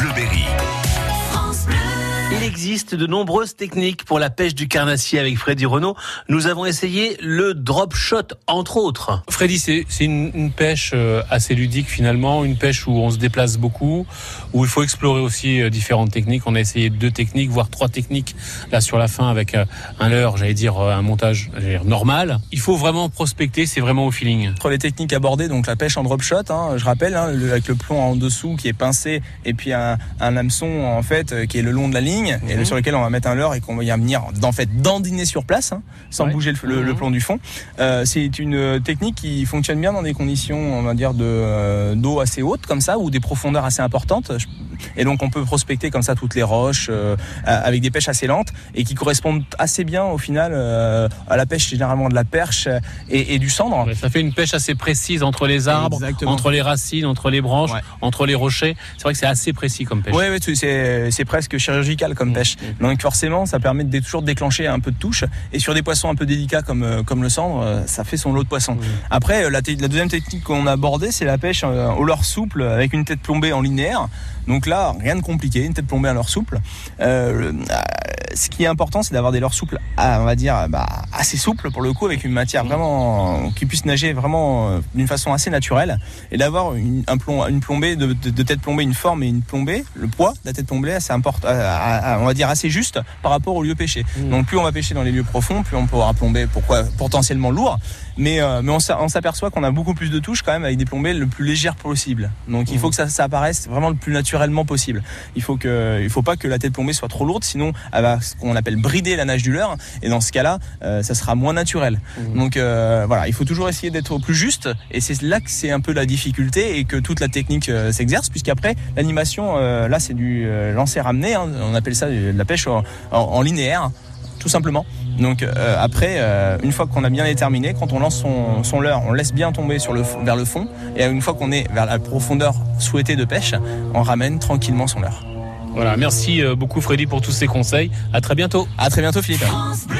Bleuberry. Il existe de nombreuses techniques pour la pêche du carnassier avec Freddy Renault. Nous avons essayé le drop shot, entre autres. Freddy, c'est une, une, pêche euh, assez ludique finalement, une pêche où on se déplace beaucoup, où il faut explorer aussi euh, différentes techniques. On a essayé deux techniques, voire trois techniques là sur la fin avec euh, un leurre, j'allais dire un montage dire, normal. Il faut vraiment prospecter, c'est vraiment au feeling. Entre les techniques abordées, donc la pêche en drop shot, hein, je rappelle, hein, avec le plomb en dessous qui est pincé et puis un, un hameçon en fait qui est le long de la ligne et Mhm. sur lequel on va mettre un leurre et qu'on va y venir en fait dandiner sur place hein, sans Ouais. bouger le, le- le Mhm. plomb du fond. Euh, c'est une technique qui fonctionne bien dans des conditions on va dire de euh, d'eau assez haute comme ça ou des profondeurs assez importantes. Et donc on peut prospecter comme ça toutes les roches euh, avec des pêches assez lentes et qui correspondent assez bien au final euh, à la pêche généralement de la perche et, et du cendre. Ouais, ça fait une pêche assez précise entre les arbres, Exactement. entre les racines, entre les branches, Ouais. entre les rochers. C'est vrai que c'est assez précis comme pêche. Oui, ouais, c'est presque chirurgical comme Mmh, pêche. Donc forcément, ça permet de toujours déclencher un peu de touche. Et sur des poissons un peu délicats comme euh, comme le cendre, euh, ça fait son lot de poissons. Mmh. Après, euh, la, deuxième technique qu'on a abordée, c'est la pêche au leurre souple avec une tête plombée en linéaire. Donc là, rien de compliqué, une tête plombée à leurre souple. Le- euh, ce qui est important, c'est d'avoir des leurres souples, on va dire, bah, assez souples pour le coup, avec une matière vraiment qui puisse nager vraiment euh, d'une façon assez naturelle, et d'avoir une, un plomb, une plombée de, de- de tête plombée, une forme et une plombée, le poids de la tête plombée, c'est important, on va dire assez juste par rapport au lieu pêché. Mmh. Donc plus on va pêcher dans les lieux profonds, plus on pourra plomber, pourquoi potentiellement lourd, mais, euh, mais on s'a- on s'aperçoit qu'on a beaucoup plus de touches quand même avec des plombées le plus légères possible. Donc il faut que ça, ça apparaisse vraiment le plus naturellement possible. Il faut que, il faut pas que la tête plombée soit trop lourde, sinon elle va ce qu'on appelle brider la nage du leurre, et dans ce cas-là, euh, ça sera moins naturel. Mmh. Donc euh, voilà, il faut toujours essayer d'être au plus juste, et c'est là que c'est un peu la difficulté et que toute la technique s'exerce, puisqu'après l'animation, là c'est du lancer ramené, hein, on appelle ça de la pêche en, en- en linéaire, tout simplement. Donc euh, après, euh, une fois qu'on a bien déterminé, quand on lance son, son leurre, on laisse bien tomber sur le, fond- vers le fond, et une fois qu'on est vers la profondeur souhaitée de pêche, on ramène tranquillement son leurre. Voilà, merci euh, beaucoup Freddy pour tous ces conseils. À très bientôt. À très bientôt Philippe. France Bleu.